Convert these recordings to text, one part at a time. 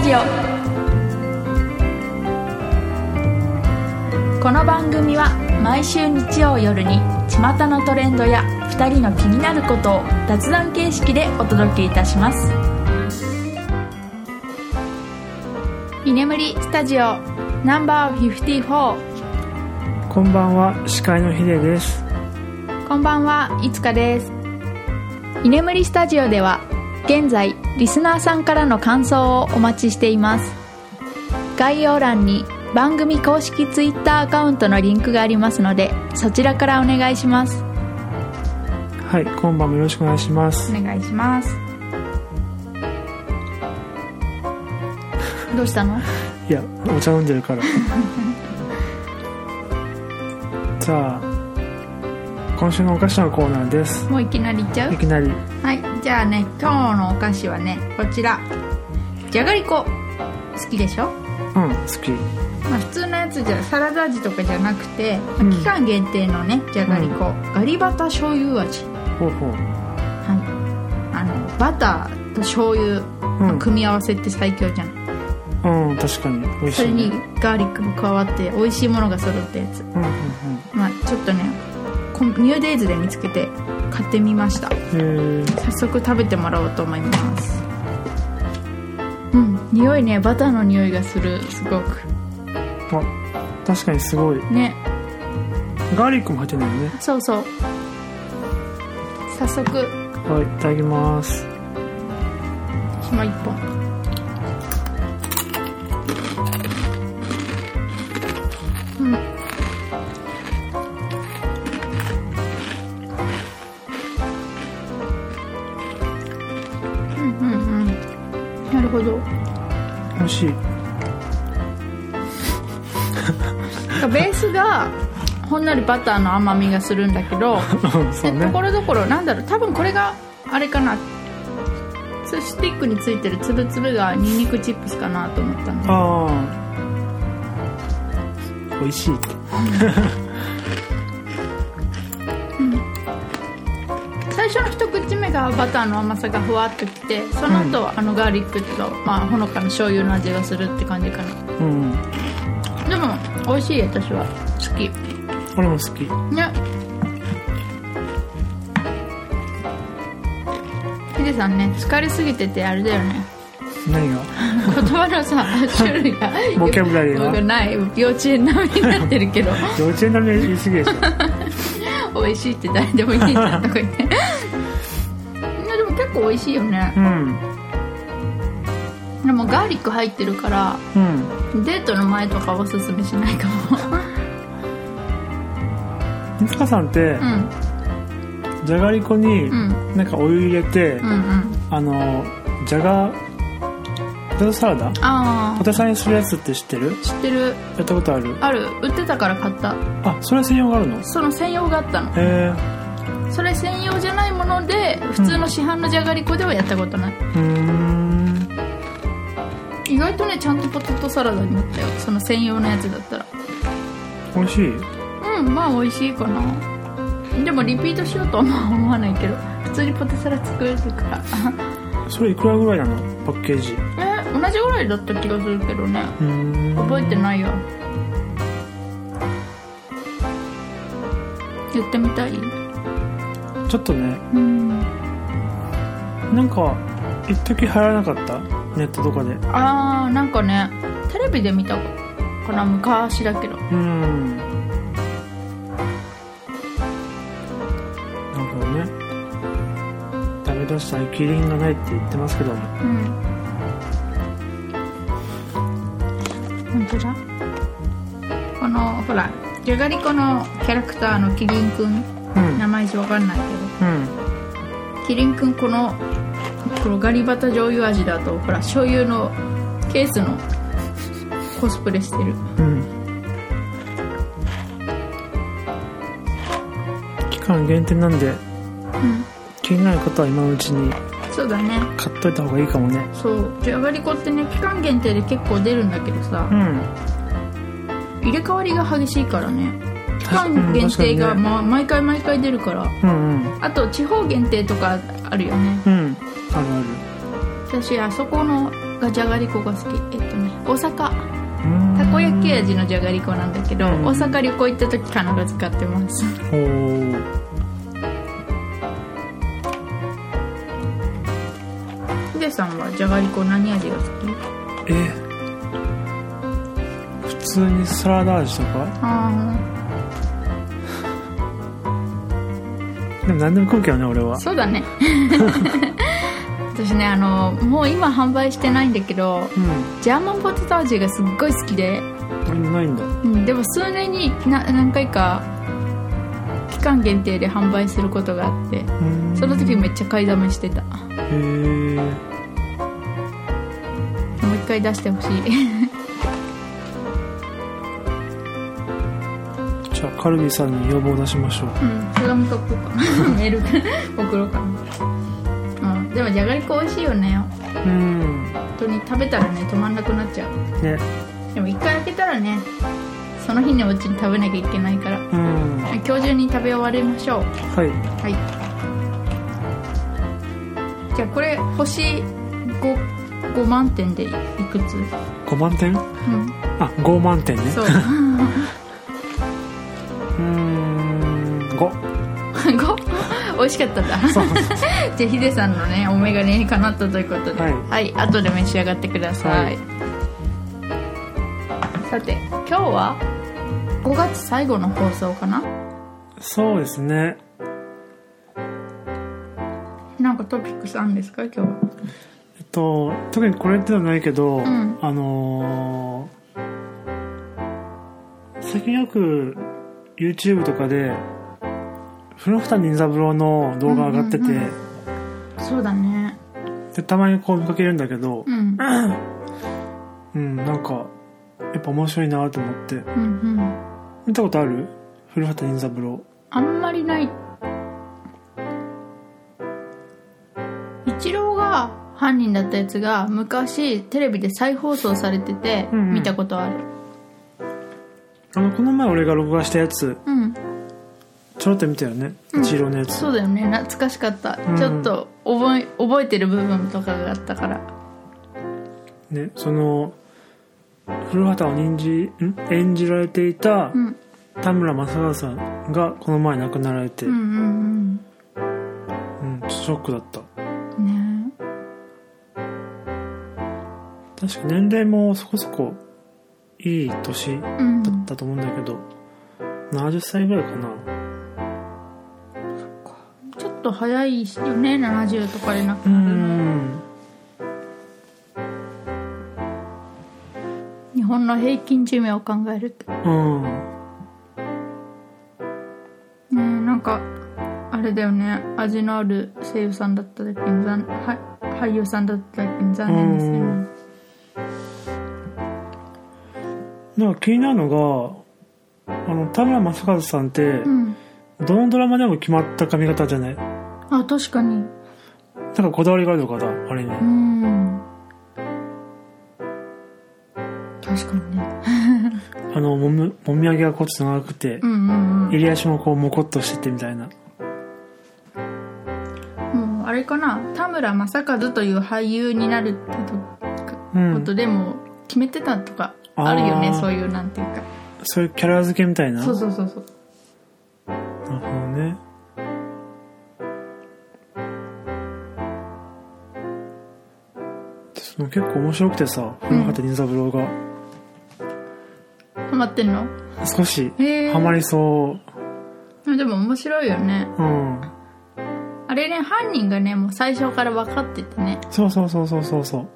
タジオ。この番組は毎週日曜夜に巷のトレンドや2人の気になることを雑談形式でお届けいたします。居眠りスタジオナンバー54こんばんは司会のヒデです。こんばんはいつかです。居眠りスタジオでは現在リスナーさんからの感想をお待ちしています。概要欄に番組公式 Twitter アカウントのリンクがありますのでそちらからお願いします。はい今晩もよろしくお願いします。お願いします。どうしたの？いやお茶飲んでるから。じゃあ今週のお菓子のコーナーです。もういきなりいっちゃう？いきなり。はいじゃあね今日のお菓子はねこちら。じゃがりこ。好きでしょ？うん好き。まあ、普通のやつじゃサラダ味とかじゃなくて、まあうん。期間限定のねじゃがりこ、ガリバタ醤油味。ほうほう。はい。あのバターと醤油の組み合わせって最強じゃない、うん確かに。美味しそれにいねガーリックも加わって美味しいものが揃ったやつ。うんうん。まあちょっとねニューデイズで見つけて買ってみました。早速食べてもらおうと思います。うん匂いねバターの匂いがする。すごく。あ確かにすごい。ね。ガーリックも入ってないよね。そうそう。早速。はいいただきます。ひま一本しい。ベースがほんのりバターの甘みがするんだけど ね。でところどころなんだろう多分これがあれかな。ススティックについてるつぶつぶがニンニクチップスかなと思ったんでああ美味しいがバターの甘さがふわっときてその後、はあのガーリックと、まあ、ほのかな醤油の味がするって感じかな。うん。でも美味しい私は。好き。俺も好き。ね。ヒデさんね疲れすぎててあれだよね。何が？言葉のさ種類がボキャブラリーが？僕ない。幼稚園並みになってるけど。幼稚園並みに言い過ぎでしょ。美味しいって誰でもいいじゃんとか言って美味しいよね。うん。でもガーリック入ってるからうん。デートの前とかおすすめしないかも。みつかさんってうん。じゃがりこにうん。なんかお湯入れて、うんうん。あのじゃがポテトサラダ？あポテサラにするやつって知ってる？あ知ってる。やったことある？ある。売ってたから買った。あそれ専用があるの？へその専用があったの。えそれ専用じゃないもので普通の市販のじゃがりこではやったことない、うーん。意外とねちゃんとポテトサラダになったよ。その専用のやつだったら。美味しい？うんまあ美味しいかな。でもリピートしようとは思わないけど普通にポテサラ作れるから。それいくらぐらいなの？パッケージ。え同じぐらいだった気がするけどね。覚えてないよ。言ってみたい？ちょっとねうん。なんか一時流行らなかった？ネットとかで。あーなんかねテレビで見たか。な昔だけど。うん。なるほどね食べ出したらキリンがないって言ってますけど。もうん。本当だ。このほらじゃがりこのキャラクターのキリンくんうん。名前わかんないけうん。どキリンくんこのこのガリバタ醤油味だとほら醤油のケースのコスプレしてる。うん。期間限定なんでうん気になる方は今のうちにそうだね。買っといた方がいいかもね。そう。じゃがりこってね期間限定で結構出るんだけどさ。うん。入れ替わりが激しいからね。期間限定が、ま、毎回毎回出るから。うんうん。あと地方限定とかあるよね。うん。あるある私あそこのがじゃがりこが好き。えっとね大阪。うん。たこ焼き味のじゃがりこなんだけど、うん大阪旅行行った時必ず買ってます。おーヒデさんはじゃがりこ何味が好き？え普通にサラダ味とか？あでも何でも食うけどね俺は。あそうだね。私ねあのもう今販売してないんだけどうん。ジャーマンポテト味がすっごい好きで、俺もないんだ。うん、でも数年にな何回か期間限定で販売することがあってうん。その時めっちゃ買いだめしてた。もへえう一回出してほしいじゃあカルビさんに要望出しましょう。うん手紙書こうか。な メール送ろうかな。うんでもじゃがりこ美味しいよね。うん。本当に食べたらね止まんなくなっちゃう。ね。でも一回開けたらねその日のうちに食べなきゃいけないから。うん。今日中に食べ終わりましょう。はい。はい。じゃあこれ星 5, 5万点でいくつ？5万点？うん。あ5万点ね。そう 味しかったんだ。じゃあヒデさんのねお眼鏡にかなったということで。ははい後で召し上がってください、はい。さて今日は5月最後の放送かな？そうですね。なんかトピックスあるんですか？今日は。えっと特にこれってのはないけど、ん。あのー最近よく YouTube とかで古畑任三郎の動画上がってて、うんうんそうだね。でたまにこう見かけるんだけど。うん。うん。なんかやっぱ面白いなと思って。うんうん。見たことある？古畑任三郎。あんまりない。一郎が犯人だったやつが昔テレビで再放送されててうんうん。見たことある。あのこの前俺が録画したやつ。うん、ちょろっと見たよね。一郎のやつ、そうだよね。懐かしかった、うん。ちょっと覚え覚えてる部分とかがあったから。ねその古畑を演じん？演じられていたうん。田村正和さんがこの前亡くなられて、うんうんうん。ショックだった。うんね。確か年齢もそこそこいい年うんだったと思うんだけど、70歳ぐらいかなっと早いよね70とかで亡くうなるの。ん日本の平均寿命を考えると。うん。ねえなんかあれだよね。味のある声優さんだっただけに残は俳優さんだっただけに残念ですよねなんか気になるのがあの田村正和さんって、うん。どのドラマでも決まった髪型じゃない？あ確かに。なんかこだわりがあるのかなあれに、うん。確かにね。あのもみもみあげがこっと長くて、うんうんうん。襟足もこうモコっとしててみたいな。もうあれかな。田村正和という俳優になるってうん。ことでも決めてたとかあるよね、あーそういうなんていうか。そういうキャラ付けみたいな。そうそうそうそう。なるほどね結構面白くてさ古畑任三郎が。ハマってんの？少しへー。ハマりそでも面白いよね。ううん。あれね犯人がねもう最初から分かっててね。そうそうそうそうそうそう。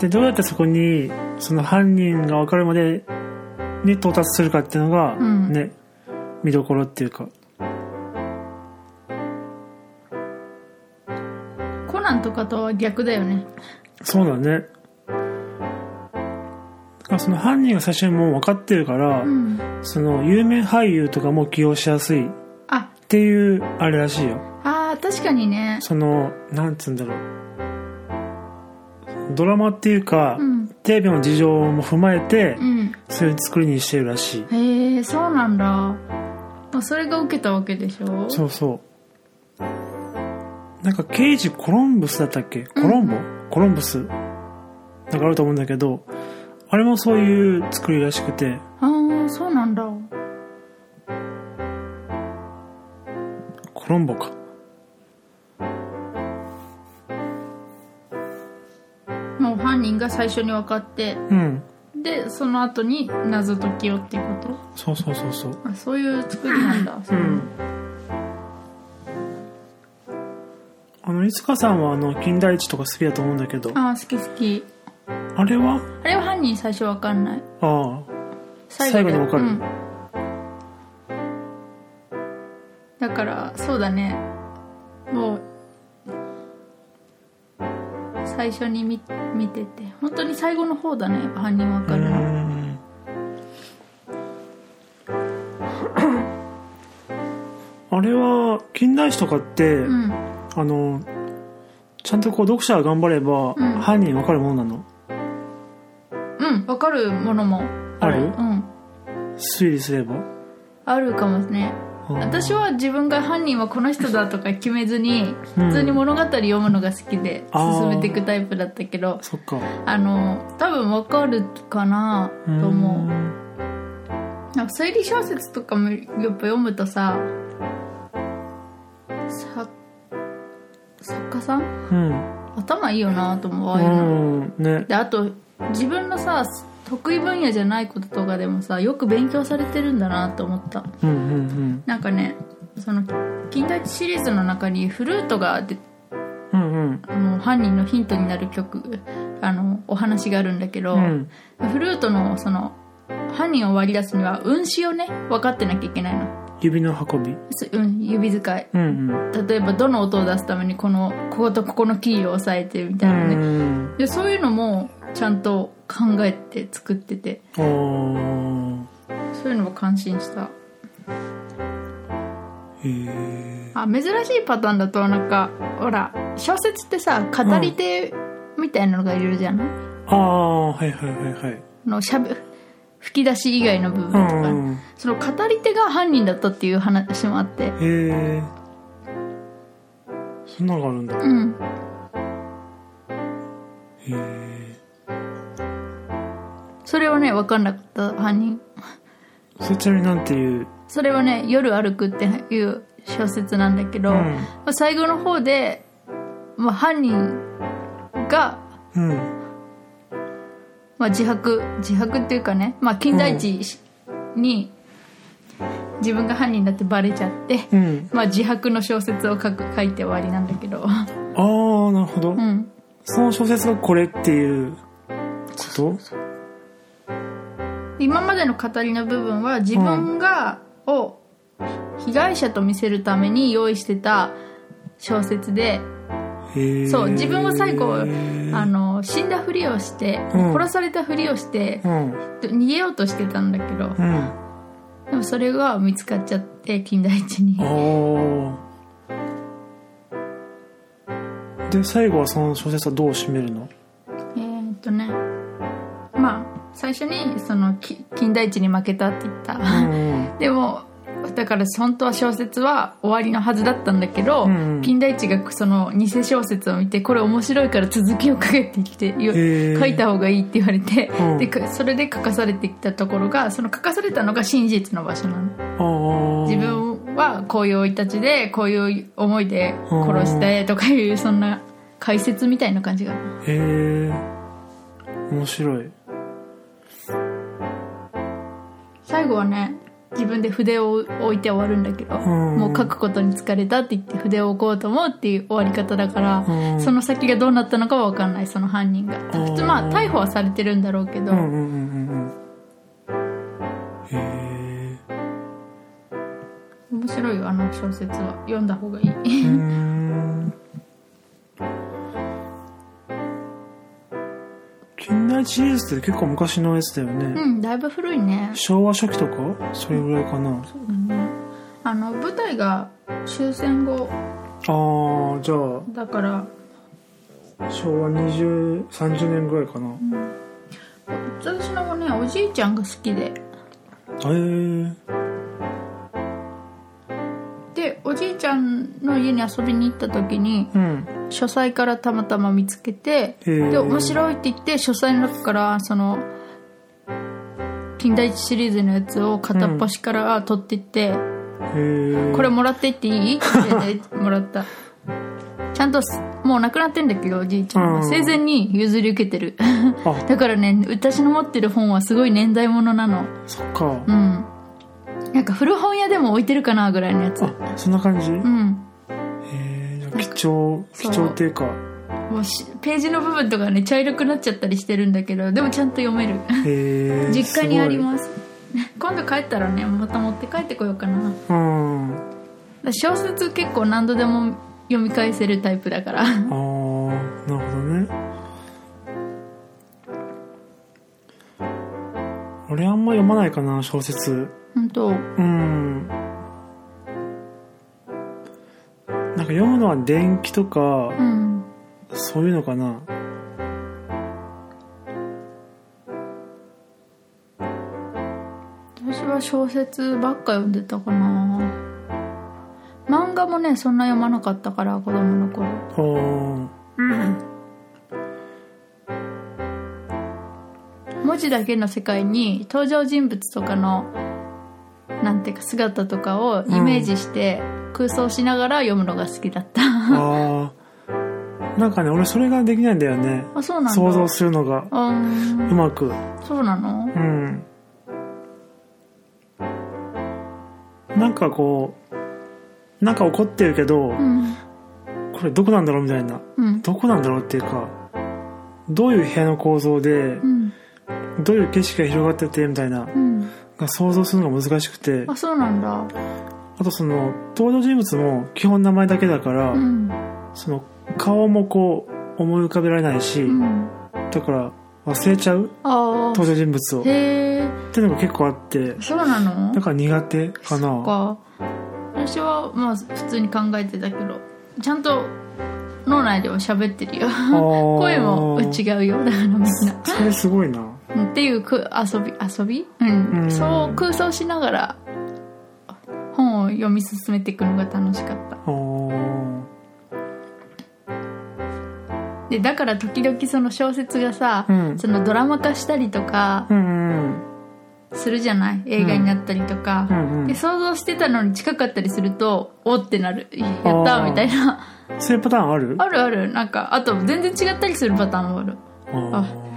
でどうやってそこにその犯人が分かるまでに到達するかっていうのが、うん。ね見どころっていうかコナンとかとは逆だよね。そうだね。その犯人が最初にもう分かってるから、うん。その有名俳優とかも起用しやすいっあていうあれらしいよ。あー確かにね。そのなんつうんだろう。ドラマっていうか、うん。テレビの事情も踏まえて、うん。そういう作りにしてるらしい。へえそうなんだ。まあそれが受けたわけでしょ。そうそうなんか刑事コロンブスだったっけ？コロンボ、コロンブス？なんかあると思うんだけどあれもそういう作りらしくて。ああそうなんだ。コロンボか。もう犯人が最初に分かってうん。でその後に謎解きをっていうこそうそうそうそう。とあそういう作りなんだ。うんあのいつかさんはあの金田一とか好きだと思うんだけど。ああ好き好き。あれは？あれは犯人最初分かんない。ああ。最最後に分かる。うん。だからそうだね。もう最初に見見てて。本当に最後の方だね。やっぱ犯人分かうる あれは金田一とかって、うんあのちゃんとこう読者が頑張れば、うん。犯人わかるものなの？うん分かるものも。ある？うん。推理すれば？あるかもね。うん私は自分が犯人はこの人だとか決めずにうん。普通に物語読むのが好きであー。進めていくタイプだったけど。そっか。あの多分分かるかなと思う。なんか推理小説とかもやっぱ読むとささ作家さん？うん。頭いいよなと思うああういうの。ん。ね。であと自分のさ得意分野じゃないこととかでもさよく勉強されてるんだなと思った。うんうんなんかねその近代一シリーズの中にフルートがでうんうんうん。あの犯人のヒントになる曲あのお話があるんだけど、うん。フルートのその犯人を割り出すには運指をね分かってなきゃいけないの、指の運び？すうん、指使い。うんうん。例えばどの音を出すためにこのこことここのキーを押さえてみたいなね、うん。でそういうのもちゃんと考えて作ってて。そういうのも感心した。へえあ珍しいパターンだとなんかほら小説ってさ語り手みたいなのがいるじゃない、ああはいはいはいはい。のしゃべ吹き出し以外の部分とか、うん。その語り手が犯人だったっていう話もあって。へえ。そんなのがあるんだ。へうん。え。それはね分かんなかった犯人。それちなみになんていう？それはね「夜歩く」っていう小説なんだけど、うん。まあ最後の方で、まあ、犯人が、うんまあ、自白自白っていうかね、まあ、金田一に自分が犯人だってバレちゃって、うん。まあ、自白の小説を書く書いて終わりなんだけど。ああなるほど、うん。その小説がこれっていうこと？今までの語りの部分は自分が、を被害者と見せるために用意してた小説でそう自分は最後あのの死んだふりをして、うん。殺されたふりをしてうん。逃げようとしてたんだけどうん。でもそれが見つかっちゃって金田一に。で最後はその小説はどう締めるの？えーっとねまあ最初にそのき金田一に負けたって言った、うん。でもだから本当は小説は終わりのはずだったんだけど、うん金田一がその偽小説を見てこれ面白いから続きを書けってきて書いた方がいいって言われて、うん。でかそれで書かされてきたところがその書かされたのが真実の場所なの。自分はこういう生い立ちでこういう思いで殺してとかいうそんな解説みたいな感じが。へえ面白い。最後はね自分で筆を置いて終わるんだけど、ん。もう書くことに疲れたって言って筆を置こうと思うっていう終わり方だから、うん。その先がどうなったのかは分かんないその犯人が。普通まあ逮捕はされてるんだろうけど、うんうんうんうんうん。へ面白いよあの小説は。読んだ方がいい金田一シリーズって結構昔のやつだよね、うんだいぶ古いね。昭和初期とか？それぐらいかな。そうだね。あの舞台が終戦後。ああじゃあ。だから。昭和2030年ぐらいかな、私のねおじいちゃんが好きで。へえでおじいちゃんの家に遊びに行った時にうん書斎からたまたま見つけてで面白いって言って書斎の中からその金田一シリーズのやつを片っ端から取っていって、へえこれもらっていっていい？ってもらった。ちゃんとすもう亡くなってんだけどおじいちゃん。はうん。生前に譲り受けてる。あ。だからね私の持ってる本はすごい年代物なの。そっか。うん。なんか古本屋でも置いてるかなぐらいのやつ。あそんな感じ？へうん貴重貴重っていうか。もうしページの部分とかね茶色くなっちゃったりしてるんだけどでもちゃんと読める。へえ 実家にあります。今度帰ったらねまた持って帰ってこようかな。うん。ら小説結構何度でも読み返せるタイプだから。ああなるほどね。俺あんま読まないかな小説。本当。うんなんか読むのは電気とかうん。そういうのかな。私は小説ばっか読んでたかな。漫画もねそんな読まなかったから子供の頃。お文字だけの世界に登場人物とかのなんていうか姿とかをイメージして空想しながら読むのが好きだった、ああなんかね俺それができないんだよね。あそうなんだ。想像するのが。うまく。そうなの？うん。なんかこうなんか怒ってるけど、うん。これどこなんだろうみたいな。うん。どこなんだろうっていうかどういう部屋の構造でうん。どういう景色が広がっててみたいな想像するのが難しくて。あそうなんだ。あとその登場人物も基本名前だけだから、うん。その顔もこう思い浮かべられないし、うん。だから忘れちゃうあ登場人物を。へえていうのが結構あって。そうなの？だから苦手かな。か。私はまあ普通に考えてたけどちゃんと脳内では喋ってるよ。声も違うよだからみんな。それすごいなっていうく遊び遊び？うん、うんそう空想しながら本を読み進めていくのが楽しかった。でだから時々その小説がさ、うん。そのドラマ化したりとかうんうんするじゃない？映画になったりとか、うん。うんで想像してたのに近かったりするとおってなる。やったみたいな。そういうパターンある？あるある。なんかあと全然違ったりするパターンもある。あ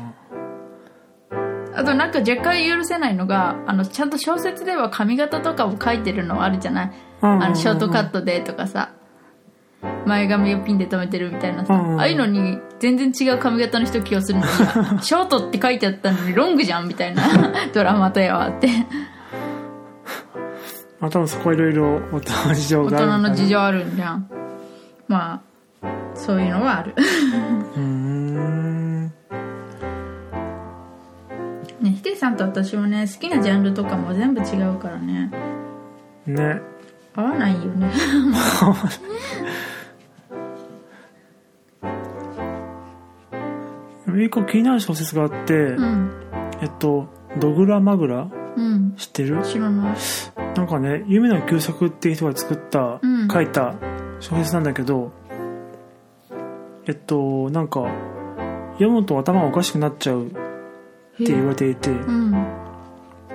あとなんか若干許せないのがあのちゃんと小説では髪型とかを書いてるのあるじゃない？あのショートカットでとかさ。前髪をピンで留めてるみたいなさ、ああいうのに全然違う髪型の人起用するのに ショートって書いてあったのにロングじゃんみたいな。ドラマとやはって。まあ多分そこはいろいろ大人の事情大がある人の事情情あるんじゃん。まあそういうのはある。うーんさんと私もね好きなジャンルとかも全部違うからね。ね。合わないよね。一個気になる小説があって、うん。えっと「ドグラマグラ？うん」知ってる？知らない。なんかね夢の旧作っていう人が作った、うん。書いた小説なんだけどえっとなんか読むと頭おかしくなっちゃうって言われていてうん。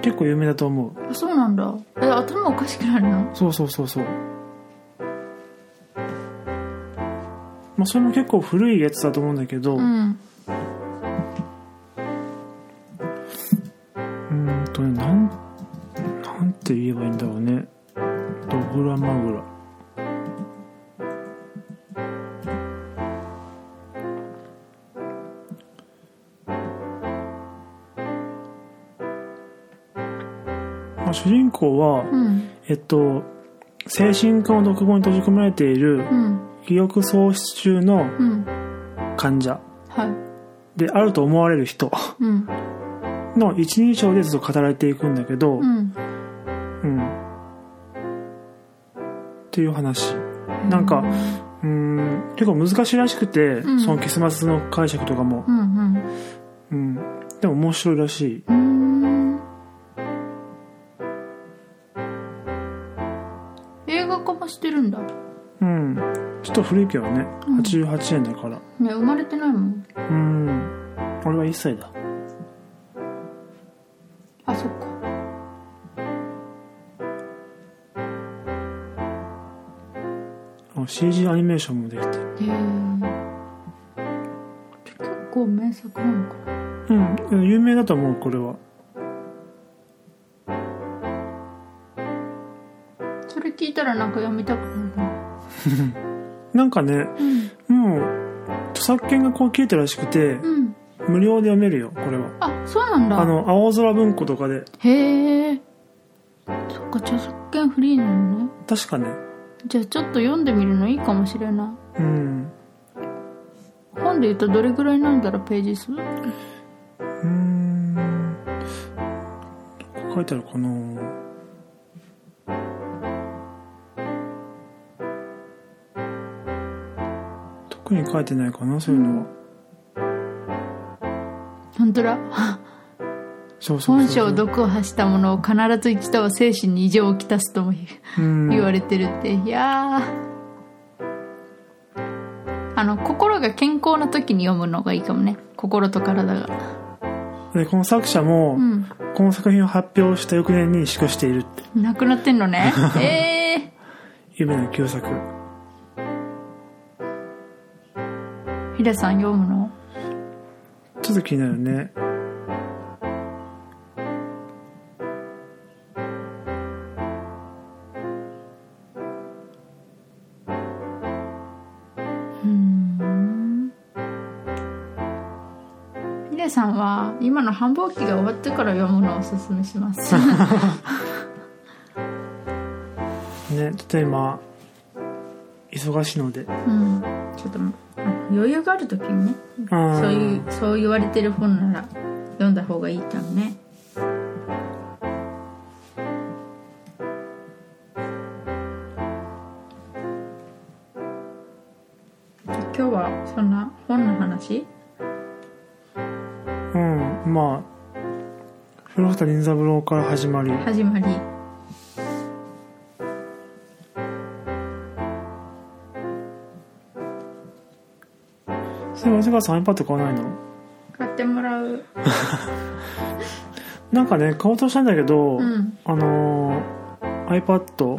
結構有名だと思う。あそうなんだ。え頭おかしくなるの？そうそうそうそう。まあそれも結構古いやつだと思うんだけど、ううんーんとねなんなんて言えばいいんだろうね。ドグラマグラは、うん。えっと精神科の独房に閉じ込められているうん。記憶喪失中のうん。患者はい。であると思われる人うん。の一人称でずっと語られていくんだけど、うん。うん。っていう話。なんか、うーん、結構難しいらしくて、ん。その結末の解釈とかも。うんうん。うん。でも面白いらしい。画化もしてるんだ。うん。ちょっと古いけどね。うん。88円だから。ね生まれてないもん。うん。俺は1歳だ。あそっか。あ CG アニメーションもできて。へえ。結構名作なのかな。うん。有名だと思うこれはたらなんか読みたくなるななんかねうん。もう著作権がこう切れてるらしくてうん。無料で読めるよこれは。あそうなんだ。あの青空文庫とかで。へえそっか著作権フリーなのね。確かね。じゃあちょっと読んでみるのいいかもしれなうん。い本で言うとどれぐらいなんだろうページ数？うーん。書いてあるかな？特に書いてないかなそういうのは、本当だ？そうそう本性毒を発したものを必ず一度は精神に異常をきたすとも言われてるって。いやー。あの心が健康な時に読むのがいいかもね。心と体が。でこの作者も、うん。この作品を発表した翌年に死去しているって。なくなってんのね。ええ夢の旧作ヒデさん読むの？ちょっと気になるね。うん。ヒデさんは今の繁忙期が終わってから読むのをおすすめします。ねちょっと今忙しいので。うん。ちょっとあ余裕がある時にねそういうそう言われてる本なら読んだ方がいいかもね。今日はそんな本の話？うん。まあ古畑任三郎から始まり。始まりそれ松川さん iPad 買わないの？買ってもらう。なんかね買おうとしたんだけど、うん。あのー iPad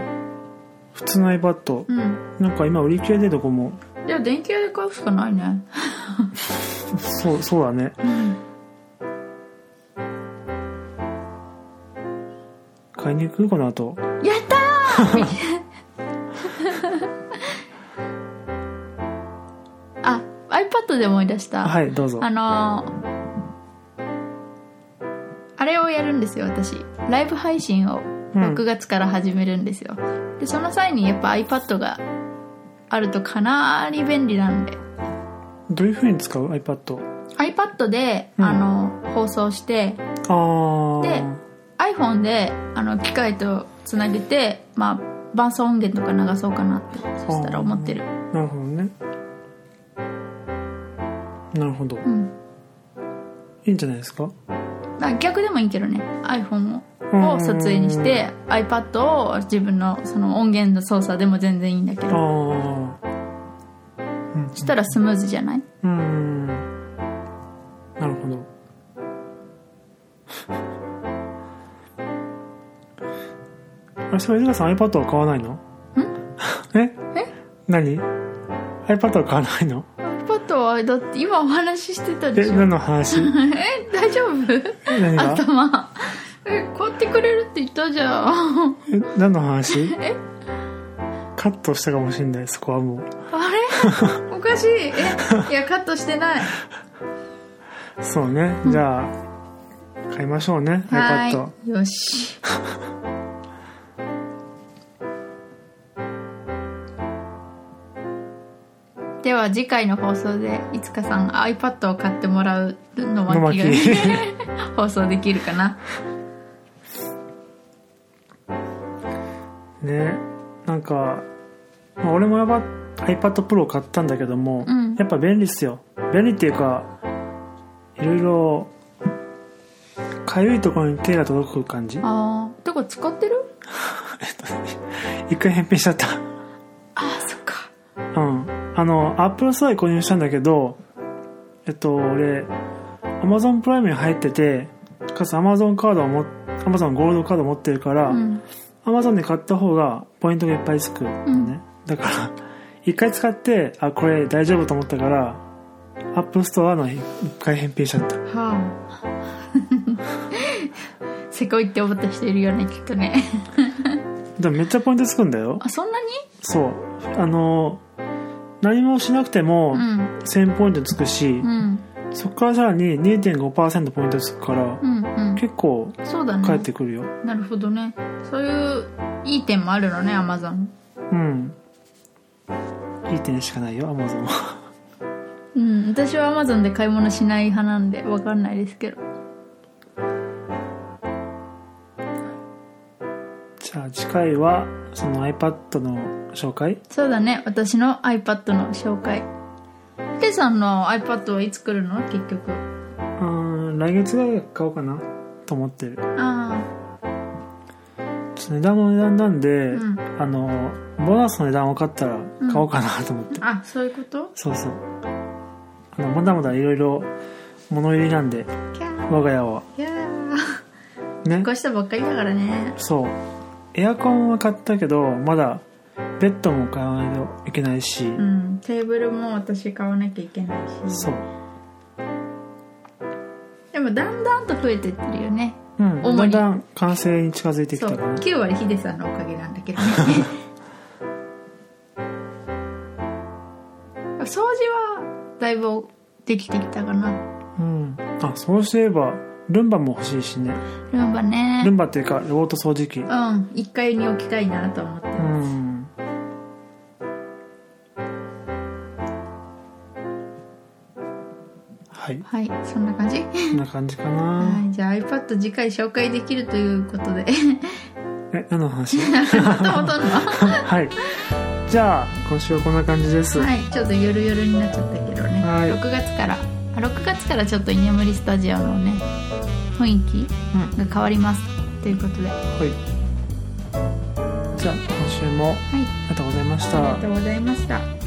普通の iPad うん。なんか今売り切れでどこも。じゃあ電気屋で買うしかないね。そうそうだね。うん。買いに行くこの後やったーで思い出した、はいどうぞ。あのーあれをやるんですよ私。ライブ配信をうん。6月から始めるんですよ、でその際にやっぱ iPad があるとかなり便利なんで。どういうふうに使う？iPad iPad で、うん。あの放送して。ああで iPhone であの機械とつなげて、まあ、伴奏音源とか流そうかなってそしたら思ってる。なるほどねなるほど。うん。いいんじゃないですか？まあ逆でもいいけどね。iPhone をうん。を撮影にして iPad を自分のその音源の操作でも全然いいんだけあど。あうん。そしたらスムーズじゃない？うん。なるほど。あれそれ江塚さん iPad は買わないの？え？え？何？iPad は買わないの？だって今お話ししてたでえしょ？何の話？え大丈夫？頭。え買ってくれるって言ったじゃん。え何の話？え？カットしたかもしれないそこはもう。あれ？おかしい。えいやカットしてない。そうね。じゃあ買いましょうね。iPad はい。よしでは次回の放送でいつかさん iPad を買ってもらうの巻がの巻 放送できるかな。ねなんか、まあ、俺もやば iPad Pro 買ったんだけども、うん。やっぱ便利っすよ。便利っていうかいろいろかゆいところに手が届く感じ。あー。てか使ってる？一回返品しちゃったあのアップルストアで購入したんだけどえっと俺アマゾンプライムに入っててかつアマゾンカードをもアマゾンゴールドカードを持ってるから、うん。アマゾンで買った方がポイントがいっぱいつくのね、だから一回使ってあこれ大丈夫と思ったからアップルストアの一回返品しちゃった。はあ。せこいって思った人いるよねきっとね。でもめっちゃポイントつくんだよ。あそんなに？そう。あの何もしなくてもうん。1000ポイントつくし、うん。そこからさらに2.5%ポイントつくから、うんうん。結構そうだね。返ってくるよ。なるほどね。そういういい点もあるのねアマゾンうん。いい点しかないよアマゾンは。うん。私はアマゾンで買い物しない派なんでわかんないですけどあ次回はその iPad の紹介？そうだね。私の iPad の紹介。ヒデさんの iPad はいつ来るの？結局。うーん来月ぐらい買おうかな。と思ってる。あちょっと値段も値段なんで、うん。あのボーナスの値段分かったら買おうかなと思って、ああそういうこと？そうそう。あのまだまだいろいろ物入りなんで我が家は。いやー。ね？越したばっかりだからね。そうエアコンは買ったけどまだベッドも買わないといけないし、うんテーブルも私買わなきゃいけないし。そう。でもだんだんと増えてってるよね。うん主に。だんだん完成に近づいてきたかな。9割ヒデさんのおかげなんだけどね。掃除はだいぶできてきたかな。うん。あそうして言えばルンバも欲しいしね。ルンバね。ルンバっていうかロボット掃除機。うん。1階に置きたいなと思ってうます、ん。はい。はい。そんな感じ？こんな感じかな。はい。じゃあ iPad 次回紹介できるということで。え何の話？はい。じゃあ今週はこんな感じです、はい。ちょっとゆるゆるになっちゃったけどね、はい。6月から。あ6月からちょっと居眠りスタジオのね雰囲気うん。が変わりますということで。ははい。じゃあ今週もい。ありがとうございました。ありがとうございました